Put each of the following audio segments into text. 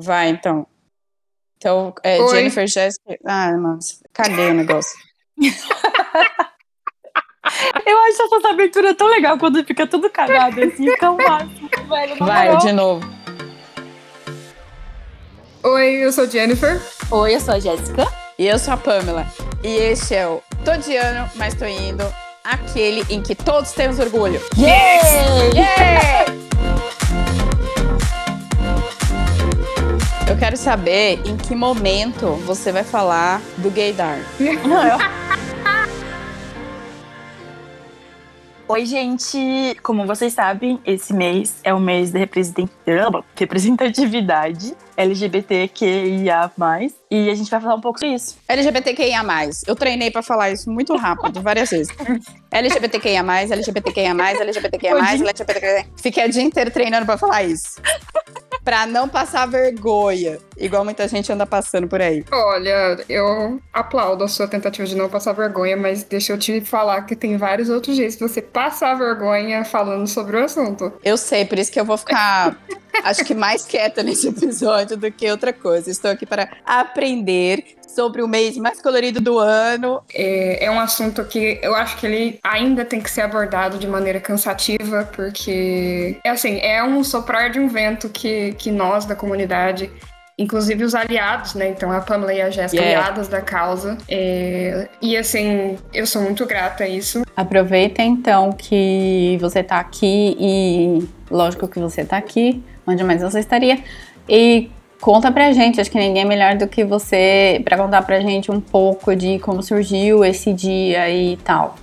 Vai, então. Então, é, Jennifer Jéssica. Ah, mas caguei o negócio. Eu acho essa abertura tão legal quando fica tudo cagado assim, fica o máximo, velho. Vai, de novo. Oi, eu sou Jennifer. Oi, eu sou a Jéssica. E eu sou a Pamela. E este é o Tô de ano, mas tô indo. Aquele em que todos temos orgulho. Yes! Yeah! Quero saber em que momento você vai falar do gaydar. Não, eu... Oi, gente! Como vocês sabem, esse mês é o mês de representatividade LGBTQIA+. E a gente vai falar um pouco sobre isso. LGBTQIA+. Eu treinei pra falar isso muito rápido, várias vezes. LGBTQIA+, LGBTQIA+, LGBTQIA+, LGBTQIA+. Fiquei o dia inteiro treinando pra falar isso. pra não passar vergonha, igual muita gente anda passando por aí. Olha, eu aplaudo a sua tentativa de não passar vergonha, mas deixa eu te falar que tem vários outros jeitos de você passar vergonha falando sobre o assunto. Eu sei, por isso que eu vou ficar, acho que mais quieta nesse episódio do que outra coisa. Estou aqui para aprender sobre o mês mais colorido do ano. É, é, um assunto que eu acho que ele ainda tem que ser abordado de maneira cansativa, porque é assim, é um soprar de um vento que, que nós da comunidade inclusive os aliados, né? Então a Pamela e a Jéssica, yeah. aliadas da causa. É... E assim, eu sou muito grata a isso. Aproveita então que você tá aqui e lógico que você tá aqui, onde mais você estaria. E Conta pra gente, acho que ninguém é melhor do que você para contar pra gente um pouco de como surgiu esse dia e tal.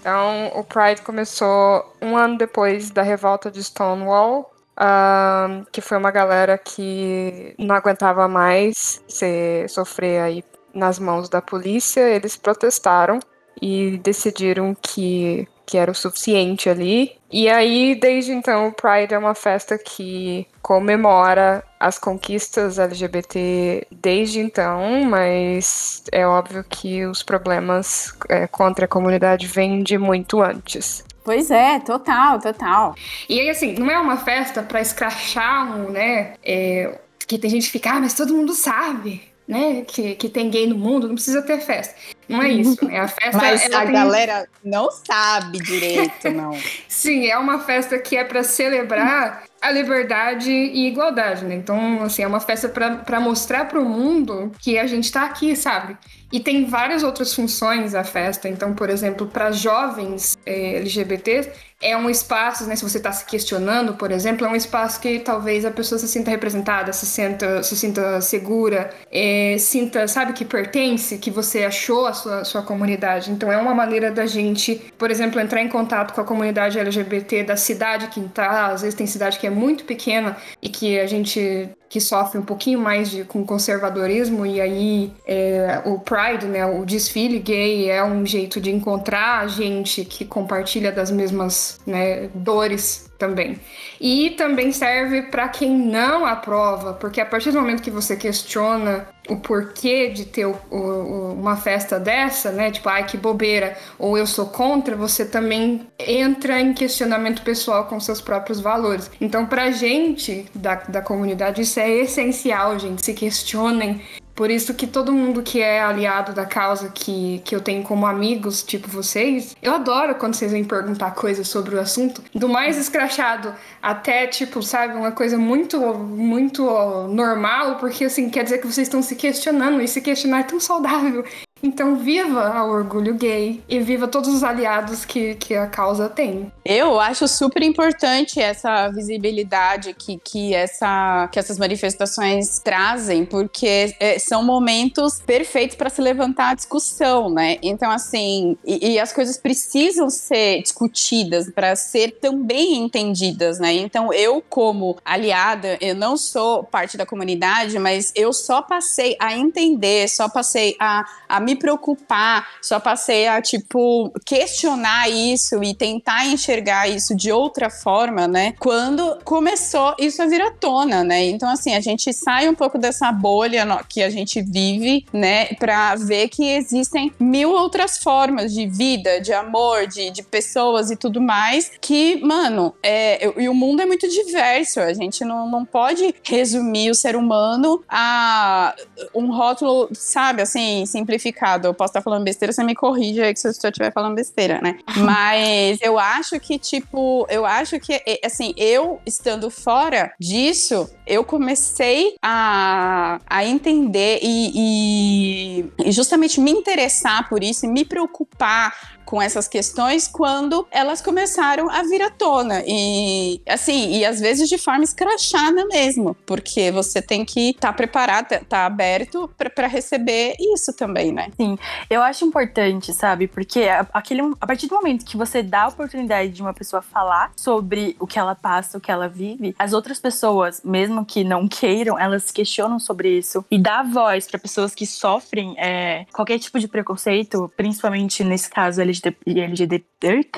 Então, o Pride começou um ano depois da revolta de Stonewall, uh, que foi uma galera que não aguentava mais ser, sofrer aí nas mãos da polícia. Eles protestaram e decidiram que que era o suficiente ali. E aí, desde então, o Pride é uma festa que comemora as conquistas LGBT desde então, mas é óbvio que os problemas é, contra a comunidade vêm de muito antes. Pois é, total, total. E aí, assim, não é uma festa para escrachar um, né? É, que tem gente que fica, ah, mas todo mundo sabe né, que, que tem gay no mundo, não precisa ter festa. Não é isso, né? A festa Mas a tem... galera não sabe direito, não. Sim, é uma festa que é para celebrar a liberdade e igualdade, né? Então, assim, é uma festa para mostrar para o mundo que a gente está aqui, sabe? E tem várias outras funções a festa. Então, por exemplo, para jovens é, LGBTs, é um espaço, né, se você está se questionando, por exemplo, é um espaço que talvez a pessoa se sinta representada, se sinta, se sinta segura, é, sinta, sabe, que pertence, que você achou a sua, sua comunidade. Então, é uma maneira da gente, por exemplo, entrar em contato com a comunidade LGBT da cidade que está. Às vezes tem cidade que é muito pequena e que a gente que sofre um pouquinho mais de, com conservadorismo e aí é, o Pride, né, o desfile gay é um jeito de encontrar gente que compartilha das mesmas né, dores também. E também serve para quem não aprova, porque a partir do momento que você questiona o porquê de ter o, o, uma festa dessa, né? Tipo, ai que bobeira, ou eu sou contra, você também entra em questionamento pessoal com seus próprios valores. Então, pra gente da, da comunidade, isso é essencial, gente. Se questionem por isso que todo mundo que é aliado da causa que, que eu tenho como amigos, tipo vocês, eu adoro quando vocês vêm perguntar coisas sobre o assunto, do mais escrachado até, tipo, sabe, uma coisa muito, muito normal, porque assim, quer dizer que vocês estão se questionando, e se questionar é tão saudável. Então, viva o orgulho gay e viva todos os aliados que, que a causa tem. Eu acho super importante essa visibilidade que, que, essa, que essas manifestações trazem, porque é, são momentos perfeitos para se levantar a discussão, né? Então, assim, e, e as coisas precisam ser discutidas para ser também entendidas, né? Então, eu, como aliada, eu não sou parte da comunidade, mas eu só passei a entender, só passei a, a me me preocupar, só passei a, tipo, questionar isso e tentar enxergar isso de outra forma, né? Quando começou isso a vir à tona, né? Então, assim, a gente sai um pouco dessa bolha que a gente vive, né? Pra ver que existem mil outras formas de vida, de amor, de, de pessoas e tudo mais, que, mano, é, e o mundo é muito diverso. A gente não, não pode resumir o ser humano a um rótulo, sabe, assim, simplificado. Eu posso estar falando besteira, você me corrige aí que se eu estiver falando besteira, né? Mas eu acho que, tipo, eu acho que, assim, eu estando fora disso, eu comecei a, a entender e, e, e justamente me interessar por isso e me preocupar com essas questões quando elas começaram a vir à tona. E assim, e às vezes de forma escrachada mesmo, porque você tem que estar tá preparado, estar tá aberto para receber isso também, né? Sim, eu acho importante, sabe? Porque aquele, a partir do momento que você dá a oportunidade de uma pessoa falar sobre o que ela passa, o que ela vive, as outras pessoas, mesmo que não queiram, elas questionam sobre isso e dá voz para pessoas que sofrem é, qualquer tipo de preconceito, principalmente nesse caso LGBT LGBT,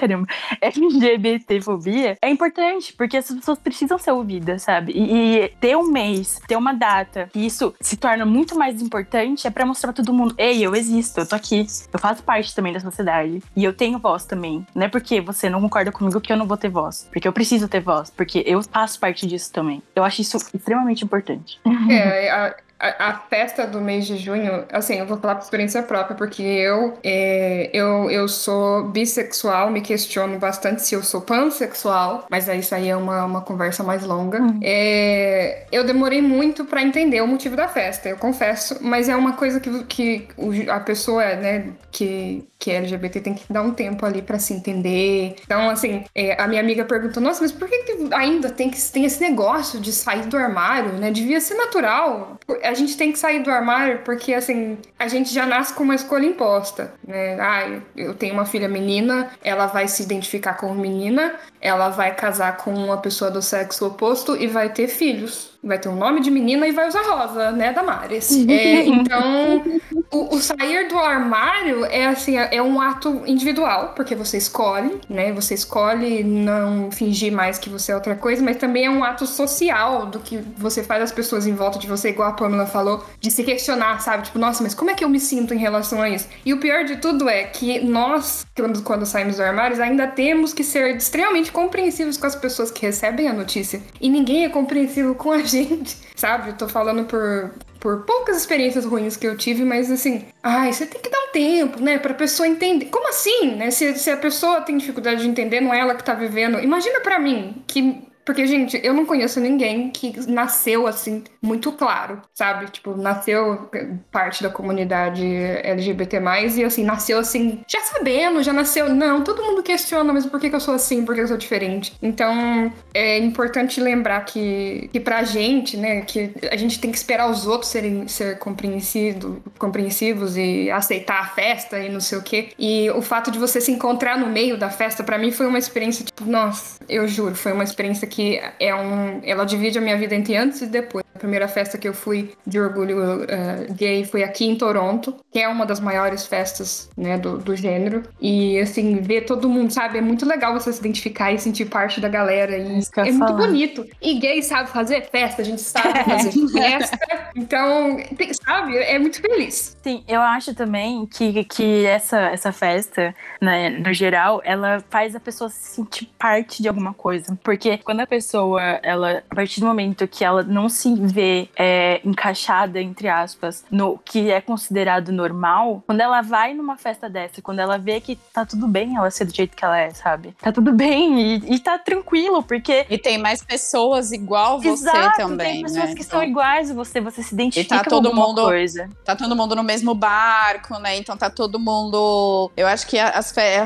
LGBTfobia, é importante, porque as pessoas precisam ser ouvidas, sabe? E, e, ter um mês, ter uma data, que isso se torna muito mais importante, é para mostrar pra todo mundo: ei, eu eu tô aqui, eu faço parte também da sociedade. E eu tenho voz também. Não é porque você não concorda comigo que eu não vou ter voz. Porque eu preciso ter voz, porque eu faço parte disso também. Eu acho isso extremamente importante. É, a, festa do mês de junho, assim, eu vou falar por experiência própria, porque eu, é, eu, eu sou bissexual, me questiono bastante se eu sou pansexual, mas aí isso aí é uma, uma conversa mais longa. Uhum. É, eu demorei muito para entender o motivo da festa, eu confesso, mas é uma coisa que, que a pessoa, né, que, que é LGBT tem que dar um tempo ali para se entender. Então, assim, é, a minha amiga perguntou: nossa, mas por que, que ainda tem, que, tem esse negócio de sair do armário, né? Devia ser natural. A gente tem que sair do armário porque, assim, a gente já nasce com uma escolha imposta, né? Ah, eu tenho uma filha menina, ela vai se identificar como menina, ela vai casar com uma pessoa do sexo oposto e vai ter filhos vai ter um nome de menina e vai usar rosa, né, Damares? é, então, o, o, sair do armário é assim, é um ato individual, porque você escolhe, né? Você escolhe não fingir mais que você é outra coisa, mas também é um ato social do que você faz as pessoas em volta de você, igual a Pamela falou, de se questionar, sabe? Tipo, nossa, mas como é que eu me sinto em relação a isso? E o pior de tudo é que nós, quando, quando saímos do armário, ainda temos que ser extremamente compreensivos com as pessoas que recebem a notícia. E ninguém é compreensivo com a gente gente, sabe? Eu tô falando por, por poucas experiências ruins que eu tive, mas assim, ai, você tem que dar um tempo, né, pra pessoa entender. Como assim, né? Se, se a pessoa tem dificuldade de entender, não é ela que tá vivendo. Imagina para mim, que porque, gente, eu não conheço ninguém que nasceu assim, muito claro, sabe? Tipo, nasceu parte da comunidade LGBT, e assim, nasceu assim, já sabendo, já nasceu. Não, todo mundo questiona, mas por que, que eu sou assim? Por que eu sou diferente? Então, é importante lembrar que, que pra gente, né, que a gente tem que esperar os outros serem ser compreensivos, compreensivos e aceitar a festa e não sei o quê. E o fato de você se encontrar no meio da festa, para mim, foi uma experiência, tipo, nossa, eu juro, foi uma experiência que é um. Ela divide a minha vida entre antes e depois. A primeira festa que eu fui de orgulho uh, gay foi aqui em Toronto, que é uma das maiores festas, né, do, do gênero. E, assim, ver todo mundo, sabe? É muito legal você se identificar e sentir parte da galera. E é, muito bonito. E gay sabe fazer festa, a gente sabe fazer festa. Então, tem, sabe? É muito feliz. Sim, eu acho também que, que essa, essa festa, né, no geral, ela faz a pessoa se sentir parte de alguma coisa. Porque quando a pessoa, ela, a partir do momento que ela não se vê é, encaixada, entre aspas, no que é considerado normal, quando ela vai numa festa dessa, quando ela vê que tá tudo bem ela ser do jeito que ela é, sabe? Tá tudo bem e, e tá tranquilo, porque. E tem mais pessoas igual você Exato, também. Tem pessoas né? que então... são iguais a você, você se identifica e tá todo com mundo, coisa. Tá todo mundo no mesmo barco, né? Então tá todo mundo. Eu acho que a,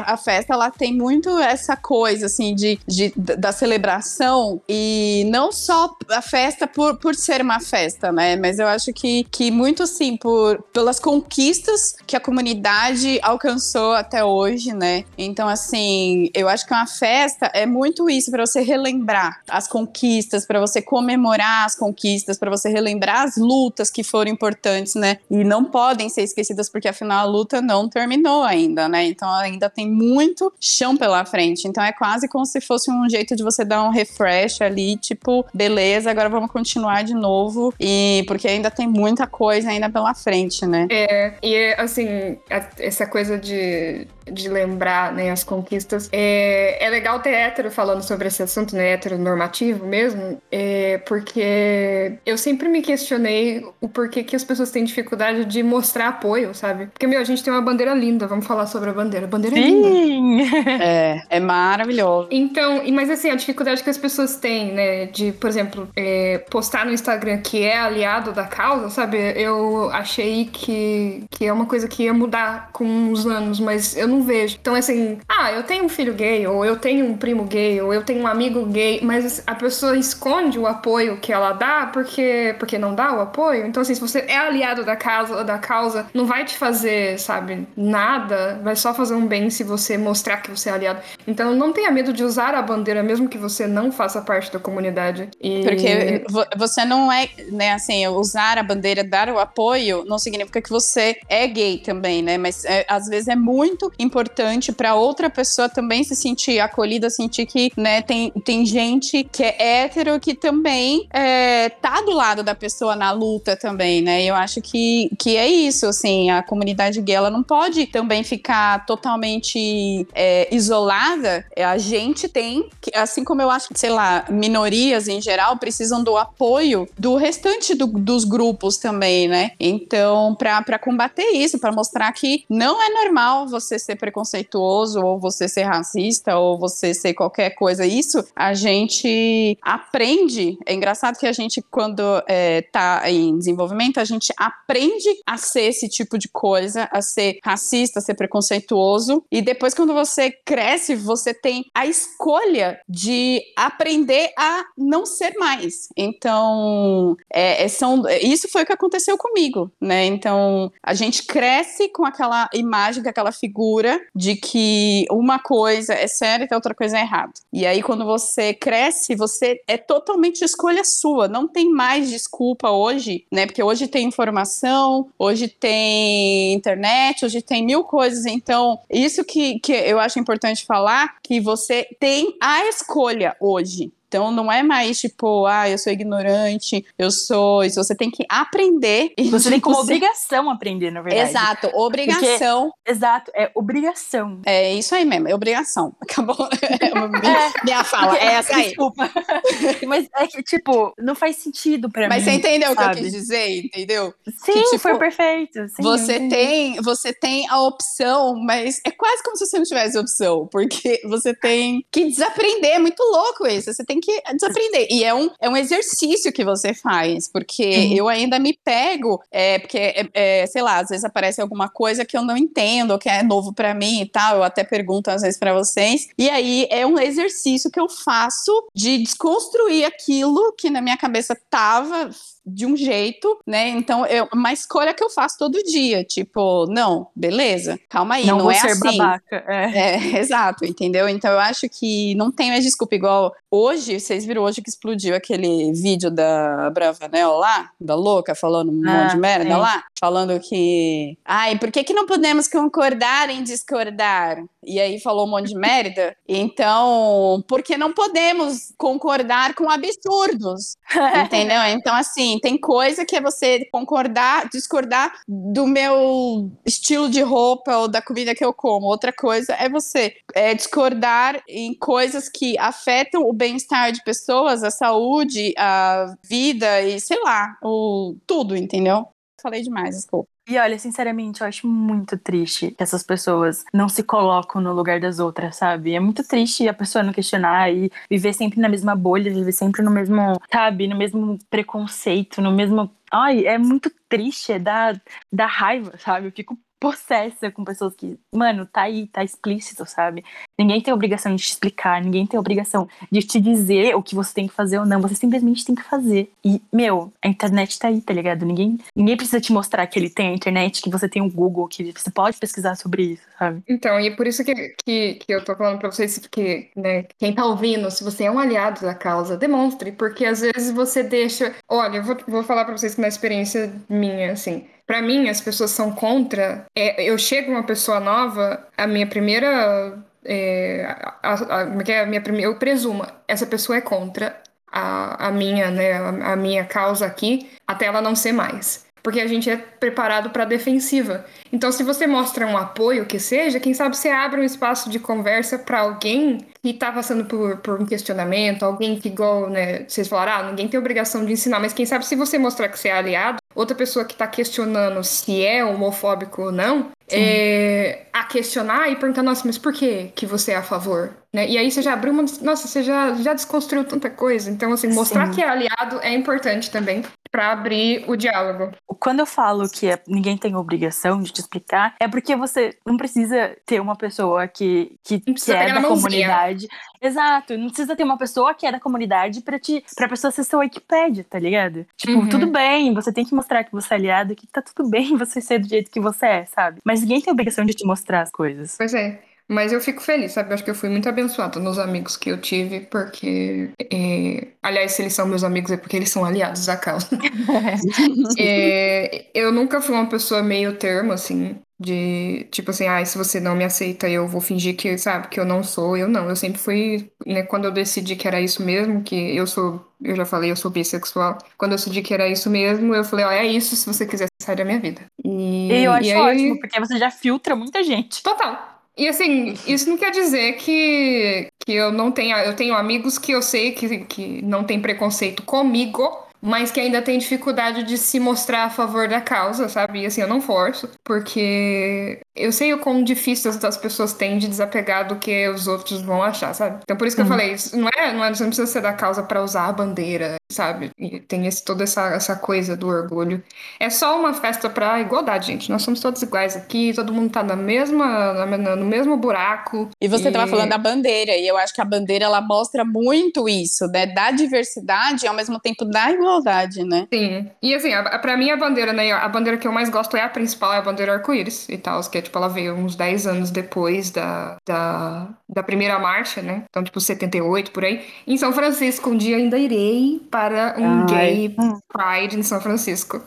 a festa ela tem muito essa coisa, assim, de, de da celebração e não só a festa por, por ser uma festa, né? Mas eu acho que, que muito sim por pelas conquistas que a comunidade alcançou até hoje, né? Então assim, eu acho que uma festa é muito isso para você relembrar as conquistas, para você comemorar as conquistas, para você relembrar as lutas que foram importantes, né? E não podem ser esquecidas porque afinal a luta não terminou ainda, né? Então ainda tem muito chão pela frente. Então é quase como se fosse um jeito de você dar um refresh ali, tipo, beleza, agora vamos continuar de novo. E porque ainda tem muita coisa ainda pela frente, né? É, e assim, essa coisa de de lembrar né, as conquistas. É, é legal ter hétero falando sobre esse assunto, né? Heteronormativo mesmo, é, porque eu sempre me questionei o porquê que as pessoas têm dificuldade de mostrar apoio, sabe? Porque, meu, a gente tem uma bandeira linda, vamos falar sobre a bandeira. A bandeira Sim. é linda. É, é maravilhoso. Então, mas assim, a dificuldade que as pessoas têm, né, de, por exemplo, é, postar no Instagram que é aliado da causa, sabe? Eu achei que, que é uma coisa que ia mudar com os anos, mas eu não não vejo. Então, assim, ah, eu tenho um filho gay, ou eu tenho um primo gay, ou eu tenho um amigo gay, mas a pessoa esconde o apoio que ela dá porque, porque não dá o apoio. Então, assim, se você é aliado da causa, da causa, não vai te fazer, sabe, nada, vai só fazer um bem se você mostrar que você é aliado. Então, não tenha medo de usar a bandeira, mesmo que você não faça parte da comunidade. E... Porque você não é, né, assim, usar a bandeira, dar o apoio, não significa que você é gay também, né? Mas é, às vezes é muito importante para outra pessoa também se sentir acolhida, sentir que, né, tem, tem gente que é hétero que também é, tá do lado da pessoa na luta também, né? Eu acho que, que é isso, assim, a comunidade gay, ela não pode também ficar totalmente é, isolada. A gente tem, assim como eu acho sei lá, minorias em geral precisam do apoio do restante do, dos grupos também, né? Então, para combater isso, para mostrar que não é normal você ser preconceituoso, ou você ser racista, ou você ser qualquer coisa. Isso a gente aprende. É engraçado que a gente, quando é, tá em desenvolvimento, a gente aprende a ser esse tipo de coisa, a ser racista, a ser preconceituoso. E depois, quando você cresce, você tem a escolha de aprender a não ser mais. Então, é, é são, isso foi o que aconteceu comigo, né? Então, a gente cresce com aquela imagem, com aquela figura de que uma coisa é certa e outra coisa é errada. E aí, quando você cresce, você é totalmente escolha sua. Não tem mais desculpa hoje, né? Porque hoje tem informação, hoje tem internet, hoje tem mil coisas. Então, isso que, que eu acho importante falar, que você tem a escolha hoje. Então não é mais tipo, ah, eu sou ignorante, eu sou. Isso você tem que aprender. Você tem como obrigação aprender, na verdade. Exato, obrigação. Porque, exato, é obrigação. É isso aí mesmo, é obrigação. Acabou. É, minha fala, é essa aí. Desculpa. Mas é que, tipo, não faz sentido pra Mas mim. Mas você entendeu sabe? o que eu quis dizer, entendeu? Sim, que, tipo, foi perfeito. Sim, você, tem, você tem a opção, mas é quase como se você não tivesse opção, porque você tem que desaprender. É muito louco isso. Você tem tem que desaprender. E é um, é um exercício que você faz, porque uhum. eu ainda me pego, é, porque, é, é, sei lá, às vezes aparece alguma coisa que eu não entendo, ou que é novo para mim e tal, eu até pergunto às vezes para vocês, e aí é um exercício que eu faço de desconstruir aquilo que na minha cabeça tava de um jeito, né? Então, é uma escolha que eu faço todo dia. Tipo, não, beleza, calma aí, não, não é ser assim. Babaca, é. é. exato, entendeu? Então, eu acho que não tem mais desculpa. Igual hoje, vocês viram hoje que explodiu aquele vídeo da Bravanel lá, da louca, falando um ah, monte de merda lá, falando que. Ai, por que, que não podemos concordar em discordar? E aí falou um monte de merda. Então, porque não podemos concordar com absurdos? entendeu? Então, assim, tem coisa que é você concordar, discordar do meu estilo de roupa ou da comida que eu como. Outra coisa é você é, discordar em coisas que afetam o bem-estar de pessoas, a saúde, a vida e sei lá, o tudo, entendeu? Falei demais, desculpa. E olha, sinceramente, eu acho muito triste que essas pessoas não se colocam no lugar das outras, sabe? É muito triste a pessoa não questionar e viver sempre na mesma bolha, viver sempre no mesmo, sabe, no mesmo preconceito, no mesmo. Ai, é muito triste, é da, da raiva, sabe? Eu fico possessa com pessoas que, mano, tá aí, tá explícito, sabe? Ninguém tem obrigação de te explicar, ninguém tem obrigação de te dizer o que você tem que fazer ou não. Você simplesmente tem que fazer. E, meu, a internet tá aí, tá ligado? Ninguém, ninguém precisa te mostrar que ele tem a internet, que você tem o Google, que você pode pesquisar sobre isso, sabe? Então, e é por isso que, que, que eu tô falando pra vocês que, né, quem tá ouvindo, se você é um aliado da causa, demonstre, porque às vezes você deixa. Olha, eu vou, vou falar pra vocês que na experiência minha, assim. Pra mim, as pessoas são contra. É, eu chego uma pessoa nova, a minha primeira. É, a, a, a, é a minha primeira, eu presumo, essa pessoa é contra a, a minha, né, a, a minha causa aqui, até ela não ser mais porque a gente é preparado para defensiva. Então, se você mostra um apoio que seja, quem sabe você abre um espaço de conversa para alguém que está passando por, por um questionamento, alguém que, igual, né, vocês falaram, ah, ninguém tem obrigação de ensinar, mas quem sabe se você mostrar que você é aliado, outra pessoa que está questionando se é homofóbico ou não, é, a questionar e perguntar, nossa, mas por que que você é a favor? Né? E aí você já abriu uma. Nossa, você já, já desconstruiu tanta coisa. Então, assim, mostrar Sim. que é aliado é importante também para abrir o diálogo. Quando eu falo que é, ninguém tem obrigação de te explicar, é porque você não precisa ter uma pessoa que, que, que é da comunidade. Exato, não precisa ter uma pessoa que é da comunidade para te pra pessoa ser sua Wikipedia, tá ligado? Tipo, uhum. tudo bem, você tem que mostrar que você é aliado, que tá tudo bem você ser do jeito que você é, sabe? Mas ninguém tem obrigação de te mostrar as coisas. Pois é. Mas eu fico feliz, sabe? Eu acho que eu fui muito abençoada nos amigos que eu tive, porque. É... Aliás, se eles são meus amigos é porque eles são aliados da causa. é... Eu nunca fui uma pessoa meio termo, assim, de tipo assim, ah, se você não me aceita, eu vou fingir que, sabe, que eu não sou. Eu não. Eu sempre fui, né? Quando eu decidi que era isso mesmo, que eu sou. Eu já falei, eu sou bissexual. Quando eu decidi que era isso mesmo, eu falei, ó, é isso se você quiser sair da minha vida. E, e eu acho aí... ótimo, porque você já filtra muita gente. Total. E assim, isso não quer dizer que, que eu não tenha. Eu tenho amigos que eu sei que, que não tem preconceito comigo, mas que ainda tem dificuldade de se mostrar a favor da causa, sabe? E assim, eu não forço, porque eu sei o quão difícil as pessoas têm de desapegar do que os outros vão achar, sabe? Então por isso que uhum. eu falei, não é, não é, você não precisa ser da causa para usar a bandeira, sabe? E tem esse, toda essa, essa coisa do orgulho. É só uma festa pra igualdade, gente. Nós somos todos iguais aqui, todo mundo tá na mesma, na, no mesmo buraco. E você e... tava falando da bandeira, e eu acho que a bandeira ela mostra muito isso, né? Da diversidade e ao mesmo tempo da igualdade, né? Sim. E assim, a, a, pra mim a bandeira, né? A bandeira que eu mais gosto é a principal, é a bandeira arco-íris e tal, que é tipo, ela veio uns 10 anos depois da, da, da primeira marcha, né? Então, tipo, 78 por aí. Em São Francisco, um dia ainda irei para um Ai. gay pride em São Francisco.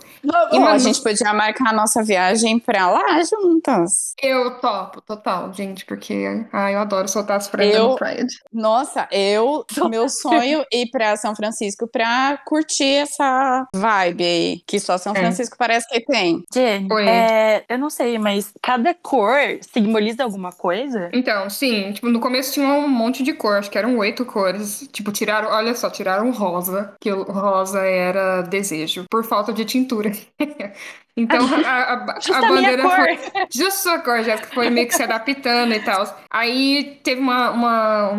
E, mano, a gente podia marcar a nossa viagem pra lá juntas. Eu topo, total, gente, porque ai, eu adoro soltar as franjas eu, no Pride. Nossa, eu, meu sonho é ir pra São Francisco pra curtir essa vibe aí, que só São é. Francisco é. parece que tem. Gente, é, eu não sei, mas cada cor simboliza alguma coisa? Então, sim, tipo, no começo tinha um monte de cor, acho que eram oito cores. Tipo, tiraram, olha só, tiraram rosa, que o rosa era desejo, por falta de tintura. Então a, a, a, a bandeira foi. Justo a cor, já foi meio que se adaptando e tal. Aí teve uma, uma,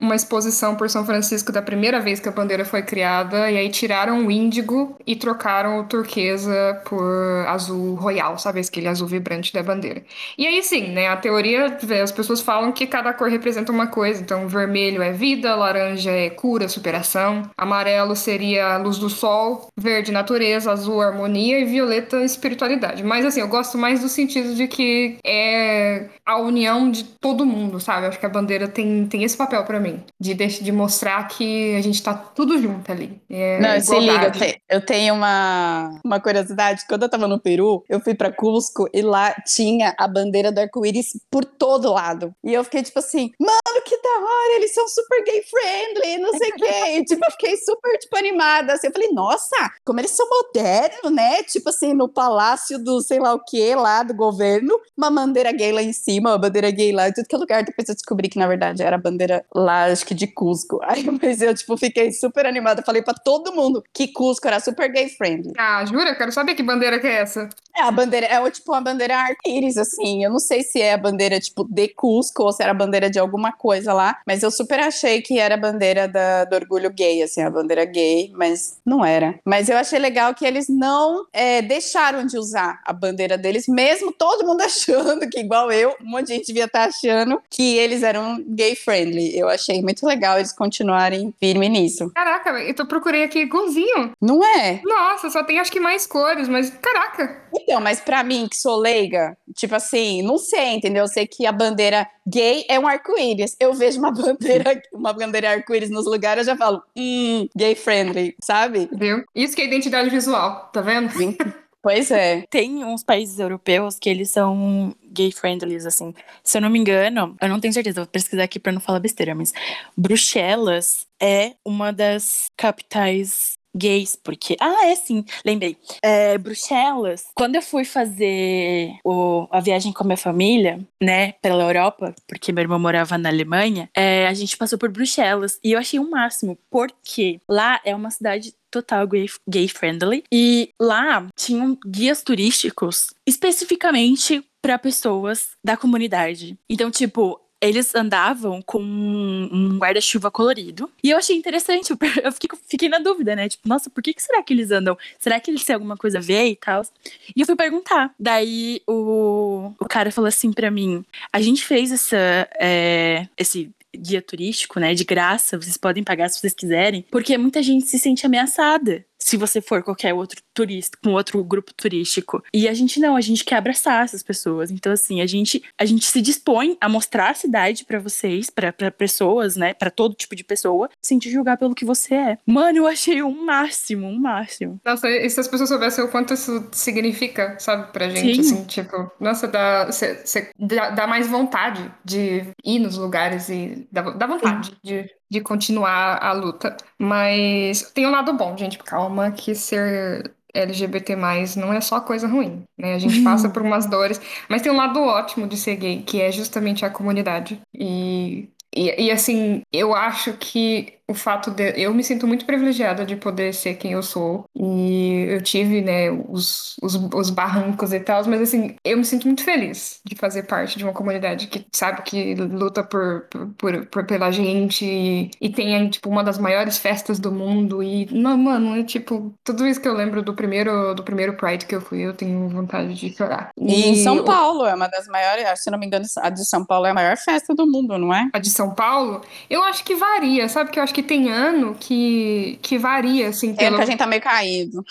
uma exposição por São Francisco da primeira vez que a bandeira foi criada, e aí tiraram o índigo e trocaram o turquesa por azul royal, sabe? Aquele azul vibrante da bandeira. E aí sim, né? A teoria, as pessoas falam que cada cor representa uma coisa. Então, vermelho é vida, laranja é cura, superação, amarelo seria luz do sol, verde natureza, azul harmonia e violeta espiritualidade. Mas assim, eu gosto mais do sentido de que é a união de todo mundo, sabe? Acho que a bandeira tem, tem esse papel para mim. De, de mostrar que a gente tá tudo junto ali. É Não, se liga, eu tenho uma, uma curiosidade. Quando eu tava no Peru, eu fui para Cusco e lá tinha a bandeira do arco-íris por todo lado. E eu fiquei tipo assim, mano, que da hora, eles são super gay friendly, não sei o quê. E, tipo, eu fiquei super, tipo, animada. Assim, eu falei, nossa, como eles são modernos, né? Tipo assim, no palácio palácio do sei lá o que lá do governo, uma bandeira gay lá em cima, uma bandeira gay lá em tudo que é lugar. Depois eu descobri que na verdade era a bandeira lá, acho que de Cusco. Aí, mas eu, tipo, fiquei super animada. Falei pra todo mundo que Cusco era super gay friendly. Ah, jura? Quero saber que bandeira que é essa. É, a bandeira é tipo uma bandeira arco-íris, assim. Eu não sei se é a bandeira, tipo, de Cusco ou se era a bandeira de alguma coisa lá, mas eu super achei que era a bandeira da, do orgulho gay, assim, a bandeira gay, mas não era. Mas eu achei legal que eles não é, deixaram de usar a bandeira deles, mesmo todo mundo achando que, igual eu, um monte de gente devia estar tá achando que eles eram gay friendly. Eu achei muito legal eles continuarem firme nisso. Caraca, eu tô procurei aqui igualzinho. Não é? Nossa, só tem acho que mais cores, mas caraca. Então, mas para mim, que sou leiga, tipo assim, não sei, entendeu? Eu sei que a bandeira gay é um arco-íris. Eu vejo uma bandeira, uma bandeira arco-íris nos lugares, eu já falo, hum, gay friendly, sabe? Viu? Isso que é identidade visual, tá vendo? Pois é. Tem uns países europeus que eles são gay friendly, assim. Se eu não me engano, eu não tenho certeza, vou pesquisar aqui para não falar besteira, mas Bruxelas é uma das capitais gays, porque. Ah, é sim, lembrei. É, Bruxelas, quando eu fui fazer o, a viagem com a minha família, né, pela Europa, porque meu irmão morava na Alemanha, é, a gente passou por Bruxelas e eu achei o máximo, porque lá é uma cidade total gay, gay friendly e lá tinham guias turísticos especificamente para pessoas da comunidade. Então, tipo, eles andavam com um guarda-chuva colorido. E eu achei interessante, eu fiquei, fiquei, na dúvida, né? Tipo, nossa, por que, que será que eles andam? Será que eles têm alguma coisa a ver e tal? E eu fui perguntar. Daí o, o cara falou assim para mim: a gente fez essa, é, esse guia turístico, né, de graça, vocês podem pagar se vocês quiserem, porque muita gente se sente ameaçada se você for qualquer outro turista, com outro grupo turístico. E a gente não, a gente quer abraçar essas pessoas. Então, assim, a gente, a gente se dispõe a mostrar a cidade para vocês, para pessoas, né? para todo tipo de pessoa, sem te julgar pelo que você é. Mano, eu achei um máximo, um máximo. Nossa, e se as pessoas soubessem o quanto isso significa, sabe, pra gente, Sim. assim, tipo, nossa, dá, cê, cê, dá, dá, mais vontade de ir nos lugares e dá, dá vontade de de continuar a luta. Mas tem um lado bom, gente. Calma, que ser LGBT não é só coisa ruim, né? A gente passa por umas dores, mas tem um lado ótimo de ser gay, que é justamente a comunidade. E, e, e assim, eu acho que o fato de eu me sinto muito privilegiada de poder ser quem eu sou. E eu tive né os, os, os barrancos e tal mas assim eu me sinto muito feliz de fazer parte de uma comunidade que sabe que luta por, por, por pela gente e, e tem tipo uma das maiores festas do mundo. E não mano é tipo tudo isso que eu lembro do primeiro do primeiro Pride que eu fui eu tenho vontade de chorar. E, e em São Paulo é uma das maiores se não me engano a de São Paulo é a maior festa do mundo não é? A de São Paulo? Eu acho que varia sabe que eu acho que que tem ano que, que varia, assim. Pelo... É que a gente tá meio caído.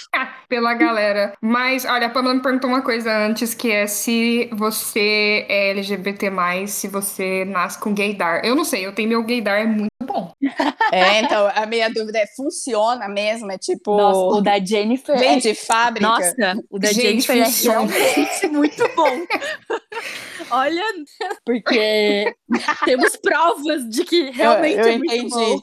pela galera. Mas, olha, a Pamela me perguntou uma coisa antes, que é se você é LGBT+, se você nasce com gaydar. Eu não sei, eu tenho meu gaydar, é muito bom. É, então, a minha dúvida é, funciona mesmo? É tipo... Nossa, o da Jennifer... Vem é... de fábrica? Nossa, o da gente, Jennifer funciona. é realmente muito bom. Olha, porque temos provas de que realmente eu, eu é muito entendi. bom.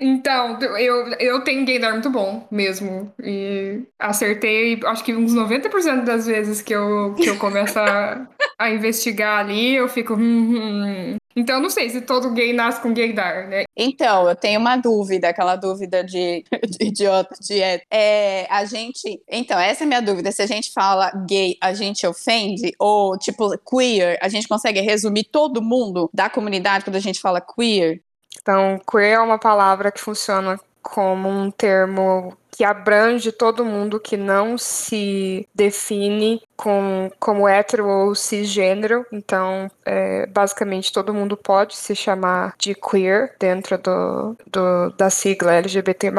Então, eu, eu tenho gaydar muito bom mesmo. E acertei, acho que uns 90% das vezes que eu, que eu começo a, a investigar ali, eu fico. Hum, hum. Então, não sei se todo gay nasce com gaydar, né? Então, eu tenho uma dúvida, aquela dúvida de, de idiota, de é, é, a gente. Então, essa é a minha dúvida. Se a gente fala gay, a gente ofende? Ou, tipo, queer, a gente consegue resumir todo mundo da comunidade quando a gente fala queer? Então, queer é uma palavra que funciona como um termo que abrange todo mundo que não se define com, como hétero ou cisgênero. Então, é, basicamente, todo mundo pode se chamar de queer dentro do, do, da sigla LGBT.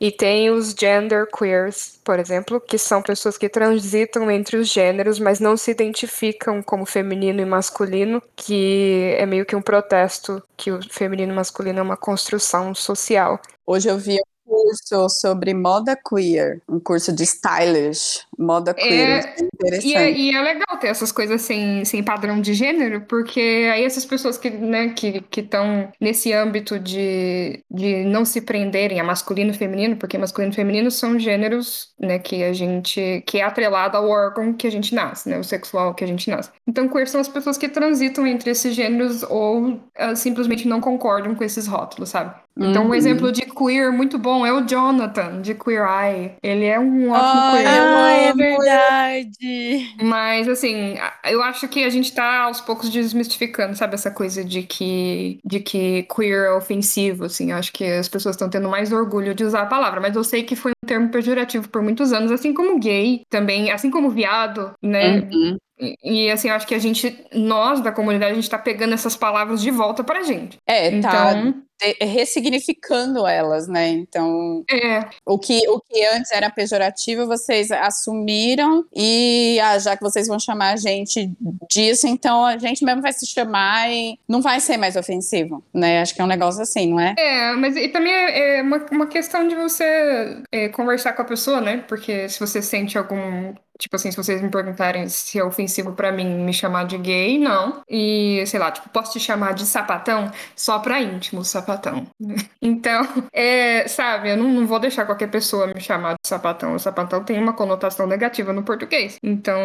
E tem os gender queers, por exemplo, que são pessoas que transitam entre os gêneros, mas não se identificam como feminino e masculino, que é meio que um protesto que o feminino e masculino é uma construção social. Hoje eu vi curso sobre moda queer, um curso de stylish, moda queer. É. E é, e é legal ter essas coisas sem, sem padrão de gênero, porque aí essas pessoas que né, que estão nesse âmbito de, de não se prenderem a masculino e feminino, porque masculino e feminino são gêneros né, que a gente que é atrelado ao órgão que a gente nasce, né, o sexual que a gente nasce. Então queer são as pessoas que transitam entre esses gêneros ou uh, simplesmente não concordam com esses rótulos, sabe? Então, uhum. um exemplo de queer muito bom é o Jonathan, de Queer Eye. Ele é um ótimo oh, queer. Ah, é verdade. Mas, assim, eu acho que a gente tá aos poucos desmistificando, sabe? Essa coisa de que, de que queer é ofensivo, assim. Eu acho que as pessoas estão tendo mais orgulho de usar a palavra. Mas eu sei que foi um termo pejorativo por muitos anos, assim como gay também, assim como viado, né? Uhum. E, assim, eu acho que a gente, nós da comunidade, a gente tá pegando essas palavras de volta pra gente. É, tá Então, ressignificando elas, né? Então, é, o que, o que antes era pejorativo, vocês assumiram e ah, já que vocês vão chamar a gente disso, então a gente mesmo vai se chamar e não vai ser mais ofensivo, né? Acho que é um negócio assim, não é? é, mas e também é é uma, uma questão de você é, conversar com a pessoa, né? Porque se você sente algum. Tipo assim, se vocês me perguntarem se é ofensivo pra mim me chamar de gay, não. E, sei lá, tipo, posso te chamar de sapatão? Só pra íntimo, sapatão. Então, é, sabe, eu não, não vou deixar qualquer pessoa me chamar de sapatão. O sapatão tem uma conotação negativa no português. Então,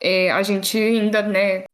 é, a gente ainda, né,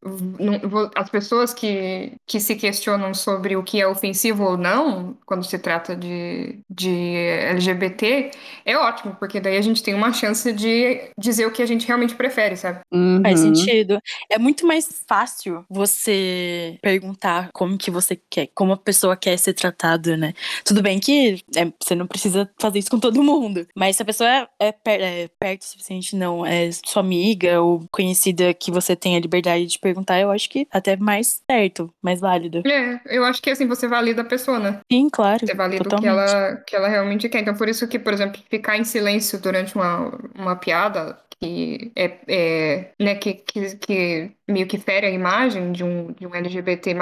as pessoas que, que se questionam sobre o que é ofensivo ou não, quando se trata de, de LGBT, é ótimo, porque daí a gente tem uma chance de dizer o que a gente realmente prefere, sabe? Faz Uhum. sentido. É muito mais fácil você perguntar como que você quer, como a pessoa quer ser tratada, né? Tudo bem que é, você não precisa fazer isso com todo mundo, mas se a pessoa é, é per- é perto o suficiente, não é sua amiga ou conhecida que você tem a liberdade de perguntar, eu acho que até mais certo, mais válido. É, eu acho que assim, você valida a pessoa, né? Sim, claro. Você valida o que ela, que ela realmente quer. Então, por isso que, por exemplo, ficar em silêncio durante uma, uma piada que é, é né, que, que, que meio que fere a imagem de um, de um LGBT+,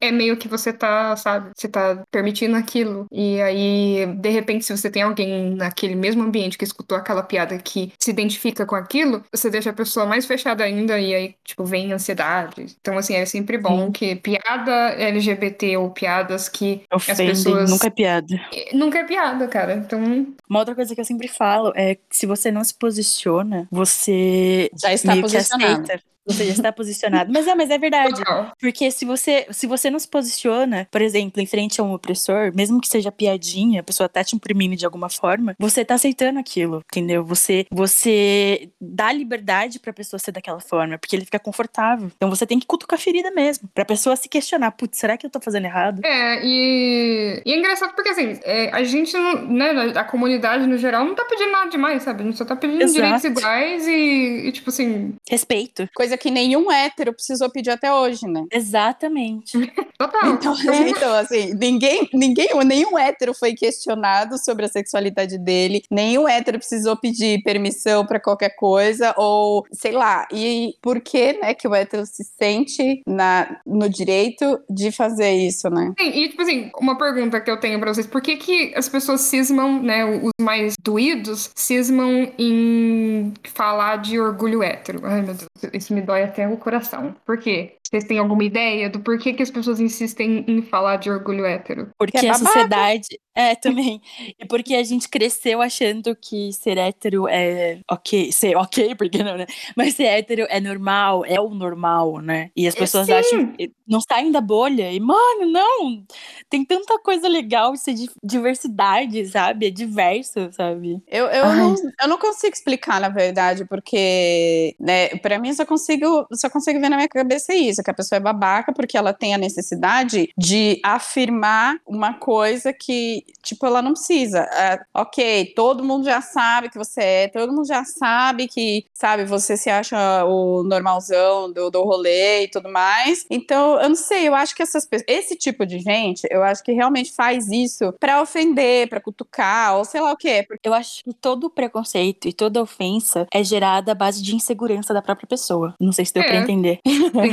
é meio que você tá, sabe, você tá permitindo aquilo. E aí, de repente, se você tem alguém naquele mesmo ambiente que escutou aquela piada que se identifica com aquilo, você deixa a pessoa mais fechada ainda e aí, tipo, vem ansiedade. Então, assim, é sempre bom Sim. que piada LGBT ou piadas que as Ofendem, pessoas... nunca é piada. Nunca é piada, cara. Então, Uma outra coisa que eu sempre falo é que se você não se posiciona, você Já está meio que posicionado. aceita. Você já está posicionado. Mas é, mas é verdade. Porque se você, se você não se posiciona, por exemplo, em frente a um opressor, mesmo que seja piadinha, a pessoa tá te imprimindo de alguma forma, você tá aceitando aquilo, entendeu? Você, você dá liberdade pra pessoa ser daquela forma, porque ele fica confortável. Então você tem que cutucar a ferida mesmo, pra pessoa se questionar, putz, será que eu tô fazendo errado? É, e, e é engraçado porque, assim, é, a gente, não- né, a comunidade no geral não tá pedindo nada demais, sabe? A gente só tá pedindo Exato. direitos iguais e, e, tipo assim, Respeito. Coisa que nenhum hétero precisou pedir até hoje, né? Exatamente. total. Então, então, assim, ninguém, ninguém, nenhum hétero foi questionado sobre a sexualidade dele, nenhum hétero precisou pedir permissão pra qualquer coisa, ou sei lá. E por que, né, que o hétero se sente na, no direito de fazer isso, né? Sim, e, tipo assim, uma pergunta que eu tenho pra vocês. Por que que as pessoas cismam, né, os mais doídos, cismam em falar de orgulho hétero? Ai, meu Deus, isso me dói até o coração. Por quê? Vocês têm alguma ideia do porquê que as pessoas insistem em falar de orgulho hétero? Porque Que é a sociedade. É, também. E porque a gente cresceu achando que ser hétero é ok. Ser ok, porque não, né? Mas ser hétero é normal, é o normal, né? E as pessoas sim. acham que não saem da bolha. E, mano, não! Tem tanta coisa legal, isso é di- diversidade, sabe? É diverso, sabe? Eu, eu, Ai. não, eu não consigo explicar, na verdade, porque, né, pra mim eu só consigo, só consigo ver na minha cabeça isso, que a pessoa é babaca porque ela tem a necessidade de afirmar uma coisa que, tipo, ela não precisa. Ah, ok, todo mundo já sabe que você é, todo mundo já sabe que, sabe, você se acha o normalzão do, do rolê e tudo mais. Então, eu não sei, eu acho que essas pessoas, esse tipo de gente, eu acho que realmente faz isso pra ofender, pra cutucar, ou sei lá o quê. Eu acho que todo preconceito e toda ofensa é gerada à base de insegurança da própria pessoa. Não sei se deu É. pra entender.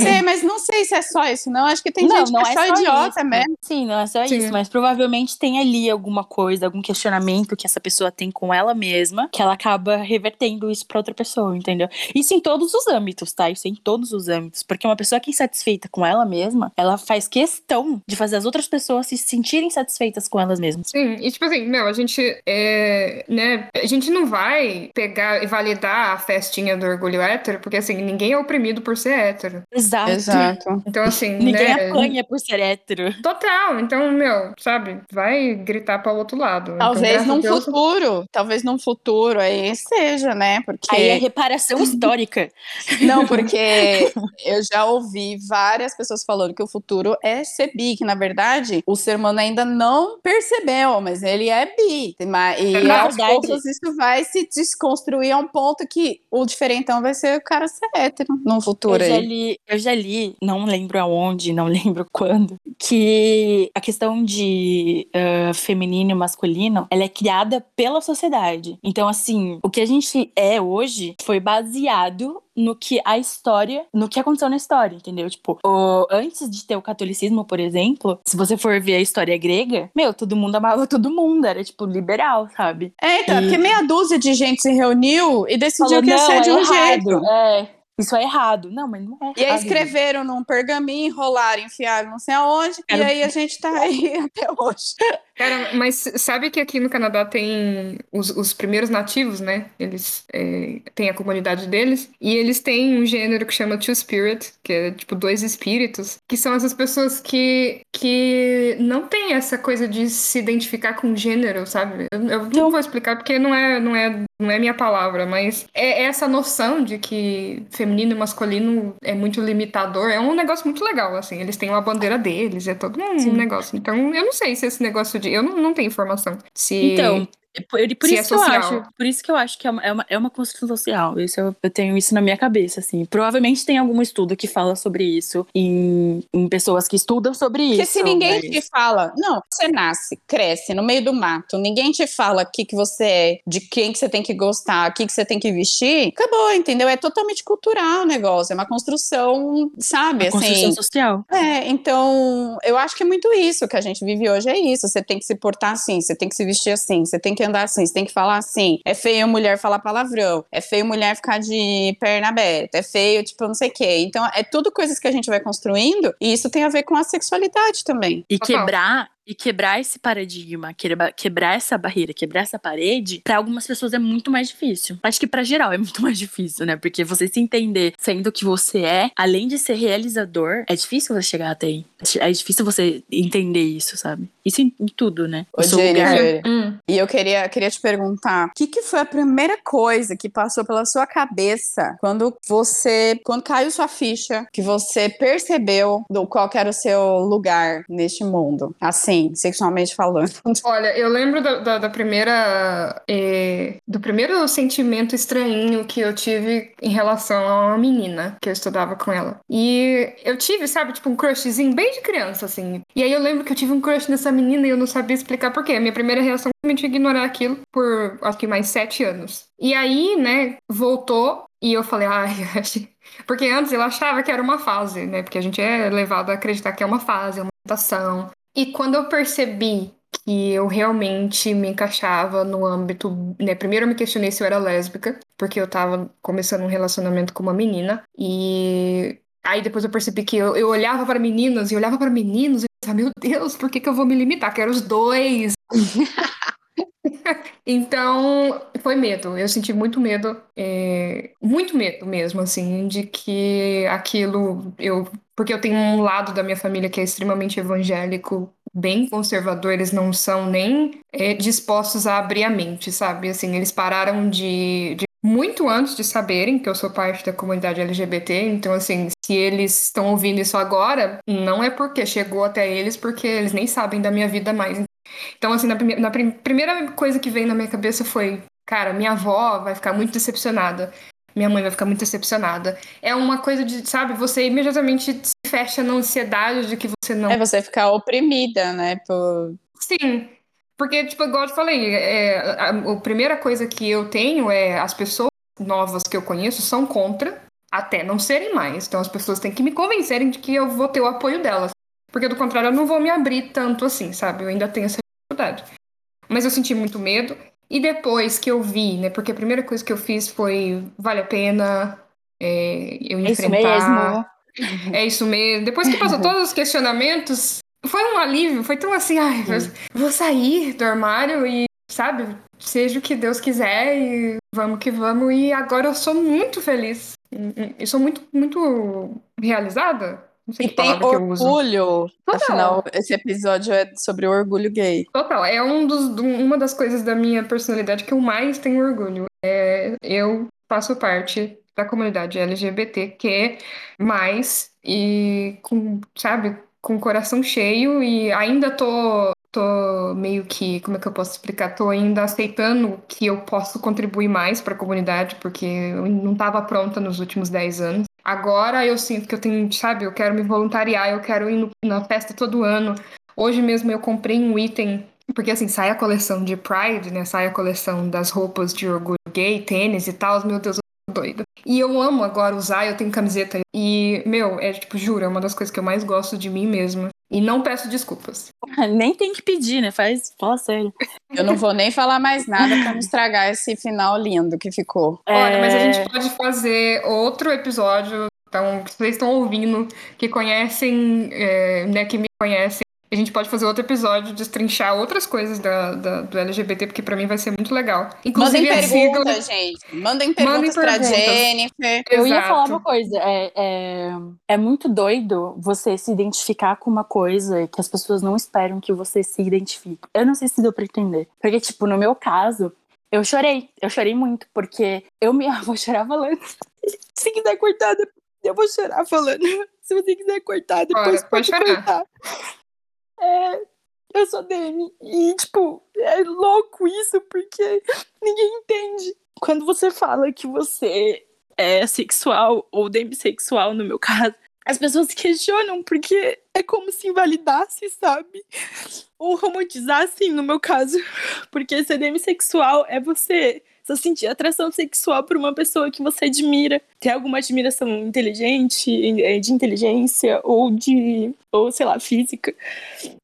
É, mas não sei se é só isso, não. Acho que tem não, gente não que é só, isso. idiota mesmo. Sim, não é só Sim. isso, mas provavelmente tem ali alguma coisa, algum questionamento que essa pessoa tem com ela mesma, que ela acaba revertendo isso pra outra pessoa, entendeu? Isso em todos os âmbitos, tá? Isso em todos os âmbitos, porque uma pessoa que é insatisfeita com ela mesma, ela faz questão de fazer as outras pessoas se sentirem satisfeitas com elas mesmas. Sim, e tipo assim, meu, a gente é, né, a gente não vai pegar e validar a festinha do orgulho hétero, porque assim, ninguém é oprimido por ser hétero. Exato. Exato. Então assim, Ninguém né, apanha por ser hétero. Total, então, meu, sabe, vai gritar para o outro lado. Talvez então, num Deus... futuro, talvez num futuro aí seja, né? Porque aí é reparação histórica. Não, porque eu já ouvi várias pessoas falando que o futuro é ser bi, que na verdade o ser humano ainda não percebeu, mas ele é bi. E É aos verdade. poucos isso vai se desconstruir a um ponto que o diferentão vai ser o cara ser hétero no futuro Eu já, aí. li, eu já li, não lembro aonde, não lembro quando, que a questão de ah, feminino e masculino, ela é criada pela sociedade. Então, assim, o que a gente é hoje foi baseado no que a história, no que aconteceu na história, entendeu? Tipo, o- antes de ter o catolicismo, por exemplo, se você for ver a história grega, meu, todo mundo amava todo mundo, era tipo liberal, sabe? É, então, é E- porque meia dúzia de gente se reuniu e decidiu Falou, que ia ser "Não, de é um errado, jeito. É, isso é errado. Não, mas não é E aí escreveram num pergaminho, enrolaram, enfiaram não sei aonde, e Era- aí a gente tá aí até hoje. Cara, mas sabe que aqui no Canadá tem os, os primeiros nativos, né? Eles é, têm a comunidade deles. E eles têm um gênero que chama Two Spirit, que é tipo dois espíritos, que são essas pessoas que, que não têm essa coisa de se identificar com gênero, sabe? Eu, eu não vou explicar porque não é, não é, não é minha palavra, mas é essa noção de que feminino e masculino é muito limitador. É um negócio muito legal, assim. Eles têm uma bandeira deles, é todo um Sim. negócio. Então, eu não sei se esse negócio de. Eu não, não tenho informação. Se. Então, por, por se isso é que eu acho, por isso que eu acho que é uma, é uma, é uma construção social. Isso eu, eu tenho isso na minha cabeça, assim. Provavelmente tem algum estudo que fala sobre isso em, em pessoas que estudam sobre Porque isso. se ninguém mas- te fala, não, você nasce, cresce no meio do mato, ninguém te fala o que, que você é, de quem que você tem que gostar, o que, que você tem que vestir, acabou, entendeu? É totalmente cultural o negócio, é uma construção, sabe, a construção assim. social. É, então, eu acho que é muito isso que a gente vive hoje, é isso. Você tem que se portar assim, você tem que se vestir assim, você tem que andar assim, você tem que falar assim. É feio mulher falar palavrão, é feio mulher ficar de perna aberta, é feio, tipo, não sei o quê. Então, é tudo coisas que a gente vai construindo e isso tem a ver com a sexualidade também. E Total. quebrar e quebrar esse paradigma, quebra- quebrar essa barreira, quebrar essa parede, pra algumas pessoas é muito mais difícil. Acho que pra geral é muito mais difícil, né? Porque você se entender sendo o que você é, além de ser realizador, é difícil você chegar até aí. É difícil você entender isso, sabe? Isso em, em tudo, né? Ô. Jennifer, Hum. E eu queria, queria te perguntar, o que, que foi a primeira coisa que passou pela sua cabeça quando você, quando caiu sua ficha, que você percebeu do qual que era o seu lugar neste mundo, assim, sexualmente falando? Olha, eu lembro da, da- da primeira. eh, do primeiro sentimento estranhinho que eu tive em relação a uma menina que eu estudava com ela. E eu tive, sabe, tipo, um crushzinho bem de criança, assim. E aí eu lembro que eu tive um crush nessa menina e eu não sabia explicar por quê. A minha primeira reação foi ignorar aquilo por acho que mais sete anos. E aí, né, voltou e eu falei, ai, porque antes eu achava que era uma fase, né? Porque a gente é levado a acreditar que é uma fase, é uma mutação. E quando eu percebi que eu realmente me encaixava no âmbito, né? Primeiro eu me questionei se eu era lésbica, porque eu tava começando um relacionamento com uma menina e aí depois eu percebi que eu, eu olhava para meninas e olhava para meninos e pensava, meu Deus, por que que eu vou me limitar? Quero os dois. Então, foi medo. Eu senti muito medo, é, muito medo mesmo, assim, de que aquilo eu, porque eu tenho um lado da minha família que é extremamente evangélico, bem conservador. Eles não são nem é, dispostos a abrir a mente, sabe? Assim, eles pararam de, de muito antes de saberem que eu sou parte da comunidade LGBT. Então, assim, se eles estão ouvindo isso agora, não é porque chegou até eles, porque eles nem sabem da minha vida mais. Então, assim, na, prime na prim primeira coisa que veio na minha cabeça foi: cara, minha avó vai ficar muito decepcionada. Minha mãe vai ficar muito decepcionada. É uma coisa de, sabe, você imediatamente se fecha na ansiedade de que você não. É você ficar oprimida, né? Por... Sim. Porque, tipo, igual eu te falei, é, a, a primeira coisa que eu tenho é as pessoas novas que eu conheço são contra até não serem mais. Então as pessoas têm que me convencerem de que eu vou ter o apoio delas. Porque do contrário, eu não vou me abrir tanto assim, sabe? Eu ainda tenho essa dificuldade. Mas eu senti muito medo. E depois que eu vi, né? Porque a primeira coisa que eu fiz foi vale a pena é, eu É isso enfrentar. mesmo. É isso mesmo. Depois que passou todos os questionamentos, foi um alívio. Foi tão assim, ai, vou sair do armário e, sabe, seja o que Deus quiser e vamos que vamos. E agora eu sou muito feliz. Eu sou muito, muito realizada. Não sei E que tem palavra que eu uso. orgulho. Total. Afinal, esse episódio é sobre o orgulho gay. Total, é um dos, do- uma das coisas da minha personalidade que eu mais tenho orgulho. É, eu faço parte da comunidade LGBTQ+, e com, sabe, com o coração cheio e ainda tô, tô meio que, como é que eu posso explicar? Tô ainda aceitando que eu posso contribuir mais para a comunidade, porque eu não estava pronta nos últimos 10 anos. Agora eu sinto que eu tenho, sabe, eu quero me voluntariar, eu quero ir no- na festa todo ano. Hoje mesmo eu comprei um item, porque assim, sai a coleção de Pride, né? Sai a coleção das roupas de orgulho gay, tênis e tal. Meu Deus, eu tô doida. E eu amo agora usar, eu tenho camiseta. E, meu, é tipo, juro, é uma das coisas que eu mais gosto de mim mesma. E não peço desculpas. Nem tem que pedir, né? Faz, fala sério. Eu não vou nem falar mais nada pra não estragar esse final lindo que ficou. Olha, mas a É, gente pode fazer outro episódio. Então, que vocês estão ouvindo, que conhecem, é, né, que me conhecem, a gente pode fazer outro episódio, destrinchar outras coisas da, da- do LGBT, porque pra mim vai ser muito legal. Inclusive, Mandem a sigla- perguntas, gente. Mandem perguntas pra perguntas. Jennifer. Eu ia Exato. falar uma coisa, é, é, é muito doido você se identificar com uma coisa que as pessoas não esperam que você se identifique. Eu não sei se deu pra entender. Porque, tipo, no meu caso, eu chorei. Eu chorei muito, porque eu me. Eu vou chorar falando. Se quiser cortar, eu vou chorar falando. Se você quiser cortar, depois Bora, pode pode cortar. É, eu sou Demi. E, tipo, é louco isso, porque ninguém entende. Quando você fala que você é sexual ou demissexual, no meu caso, as pessoas questionam porque é como se invalidasse, sabe? Ou romantizasse, no meu caso. Porque ser demissexual é você só sentir atração sexual por uma pessoa que você admira. Tem alguma admiração inteligente, eh, de inteligência ou de, ou sei lá, física.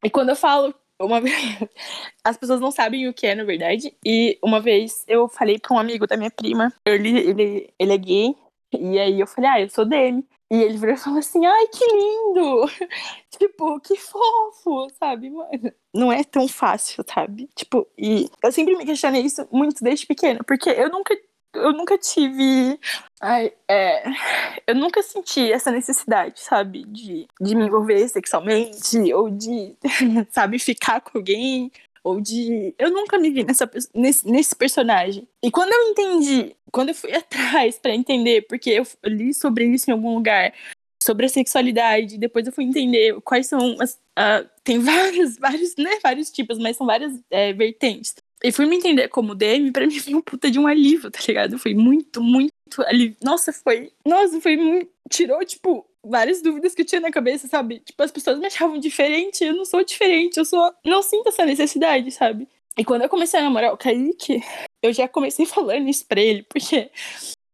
E quando eu falo, uma vez, as pessoas não sabem o que é, na verdade. E uma vez eu falei pra um amigo da minha prima, ele, ele, ele é gay, e aí eu falei, ah, eu sou dele. E ele virou e falou assim, ai, que lindo! tipo, que fofo, sabe, mano? Não é tão fácil, sabe? Tipo, e eu sempre me questionei isso muito desde pequena, porque eu nunca, eu nunca tive. Ai, é, eu nunca senti essa necessidade, sabe, de, de me envolver sexualmente, ou de, sabe, ficar com alguém, ou de. Eu nunca me vi nessa, nesse, nesse personagem. E quando eu entendi, quando eu fui atrás pra entender, porque eu li sobre isso em algum lugar, sobre a sexualidade, depois eu fui entender quais são as. ah, tem vários, vários, né, vários tipos, mas são várias é, vertentes. E fui me entender como DM, pra mim foi um puta de um alívio, tá ligado? Foi muito, muito alívio. Nossa, foi. Nossa, foi muito. Tirou, tipo, várias dúvidas que eu tinha na cabeça, sabe? Tipo, as pessoas me achavam diferente, eu não sou diferente, eu só não sinto essa necessidade, sabe? E quando eu comecei a namorar o Kaique, eu já comecei falando isso pra ele, porque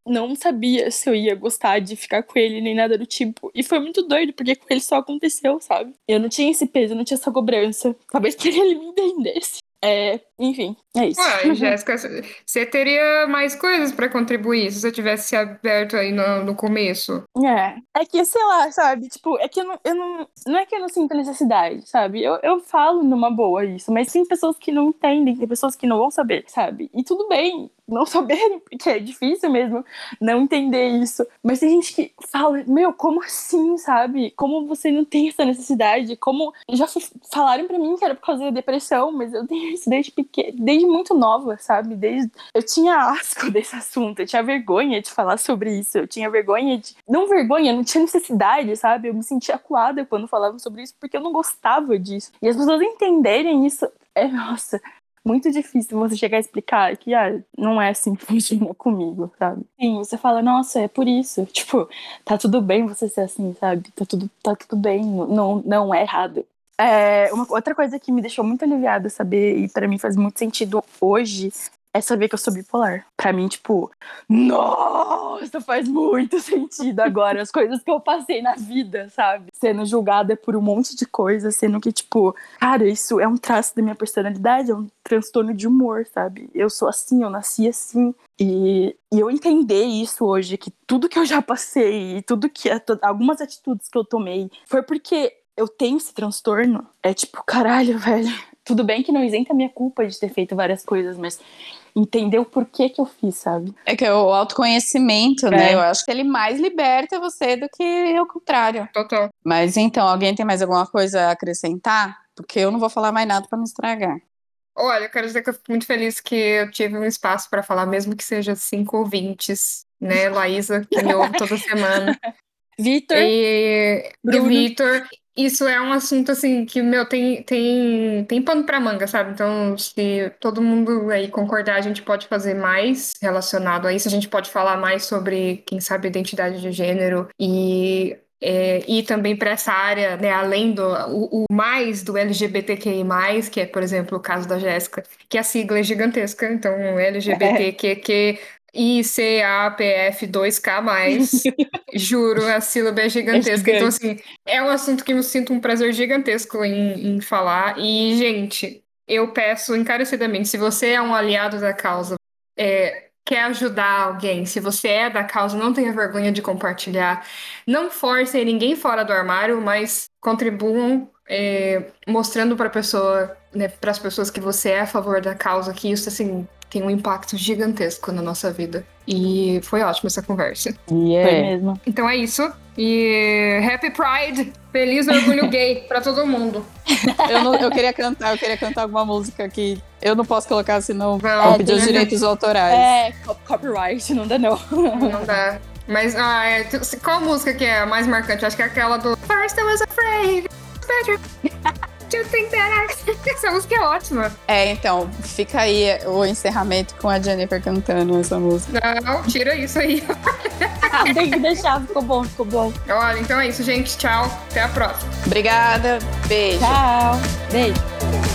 não sabia se eu ia gostar de ficar com ele nem nada do tipo. E foi muito doido, porque com ele só aconteceu, sabe? Eu não tinha esse peso, eu não tinha essa cobrança. Talvez que ele me entendesse. É, enfim, é isso. Ué, Jéssica, você teria mais coisas pra contribuir se você tivesse se aberto aí no, no começo. É. É que, sei lá, sabe? Tipo, é que eu não, eu não. Não é que eu não sinto necessidade, sabe? Eu, eu falo numa boa isso, mas tem pessoas que não entendem, tem pessoas que não vão saber, sabe? E tudo bem não saberem, porque é difícil mesmo não entender isso. Mas tem gente que fala, meu, como assim, sabe? Como você não tem essa necessidade? Como. Já falaram pra mim que era por causa da depressão, mas eu tenho isso desde desde muito nova, sabe? Desde. Eu tinha asco desse assunto, eu tinha vergonha de falar sobre isso, eu tinha vergonha de. Não vergonha, não tinha necessidade, sabe? Eu me sentia acuada quando falavam sobre isso, porque eu não gostava disso. E as pessoas entenderem isso, é, nossa, muito difícil você chegar a explicar que, ah, não é assim que funciona comigo, sabe? Sim, você fala, nossa, é por isso. Tipo, tá tudo bem você ser assim, sabe? Tá tudo, tá tudo bem, não, não é errado. É, uma outra coisa que me deixou muito aliviada saber, e pra mim faz muito sentido hoje, é saber que eu sou bipolar. Pra mim, tipo, nossa, faz muito sentido agora as coisas que eu passei na vida, sabe? Sendo julgada por um monte de coisa, sendo que, tipo, cara, isso é um traço da minha personalidade, é um transtorno de humor, sabe? Eu sou assim, eu nasci assim. E, e eu entender isso hoje, que tudo que eu já passei, tudo que. algumas atitudes que eu tomei, foi porque eu tenho esse transtorno. É tipo, caralho, velho. Tudo bem que não isenta a minha culpa de ter feito várias coisas, mas entender o porquê que eu fiz, sabe? É que é o autoconhecimento, É. né? Eu acho que ele mais liberta você do que o contrário. Total. Mas então, alguém tem mais alguma coisa a acrescentar? Porque eu não vou falar mais nada pra não estragar. Olha, eu quero dizer que eu fico muito feliz que eu tive um espaço para falar, mesmo que seja cinco ouvintes, né? Laísa, que me ouve toda semana. Vitor, E, e Bruno. Vitor, isso é um assunto assim que, meu, tem, tem, tem pano pra manga, sabe? Então, se todo mundo aí concordar, a gente pode fazer mais relacionado a isso, a gente pode falar mais sobre, quem sabe, identidade de gênero e. É, e também para essa área, né, além do o, o mais do LGBTQI+, que é, por exemplo, o caso da Jéssica, que a sigla é gigantesca, então LGBTQQ ICAPF2K+, juro, a sílaba é gigantesca. É então, assim, é um assunto que eu sinto um prazer gigantesco em, em falar. E, gente, eu peço encarecidamente, se você é um aliado da causa, é, quer ajudar alguém, se você é da causa, não tenha vergonha de compartilhar. Não forcem ninguém fora do armário, mas contribuam é, mostrando para pessoa, né, para as pessoas que você é a favor da causa, que isso assim tem um impacto gigantesco na nossa vida. E foi ótima essa conversa. foi Yeah. mesmo. Então é isso. E Happy Pride! Feliz orgulho gay pra todo mundo. Eu, não- eu queria cantar, eu queria cantar alguma música que eu não posso colocar, senão Não, pedir os direitos autorais. É, co- copyright, não dá não. Não dá. Mas ah, é, qual música que é a mais marcante? Acho que é aquela do First I was afraid. better think that I... Essa música é ótima. É, então, fica aí o encerramento com a Jennifer cantando essa música. Não, tira isso aí. Tem que deixar, ficou bom, ficou bom. Olha, então é isso, gente. Tchau. Até a próxima. Obrigada, beijo. Tchau. Beijo.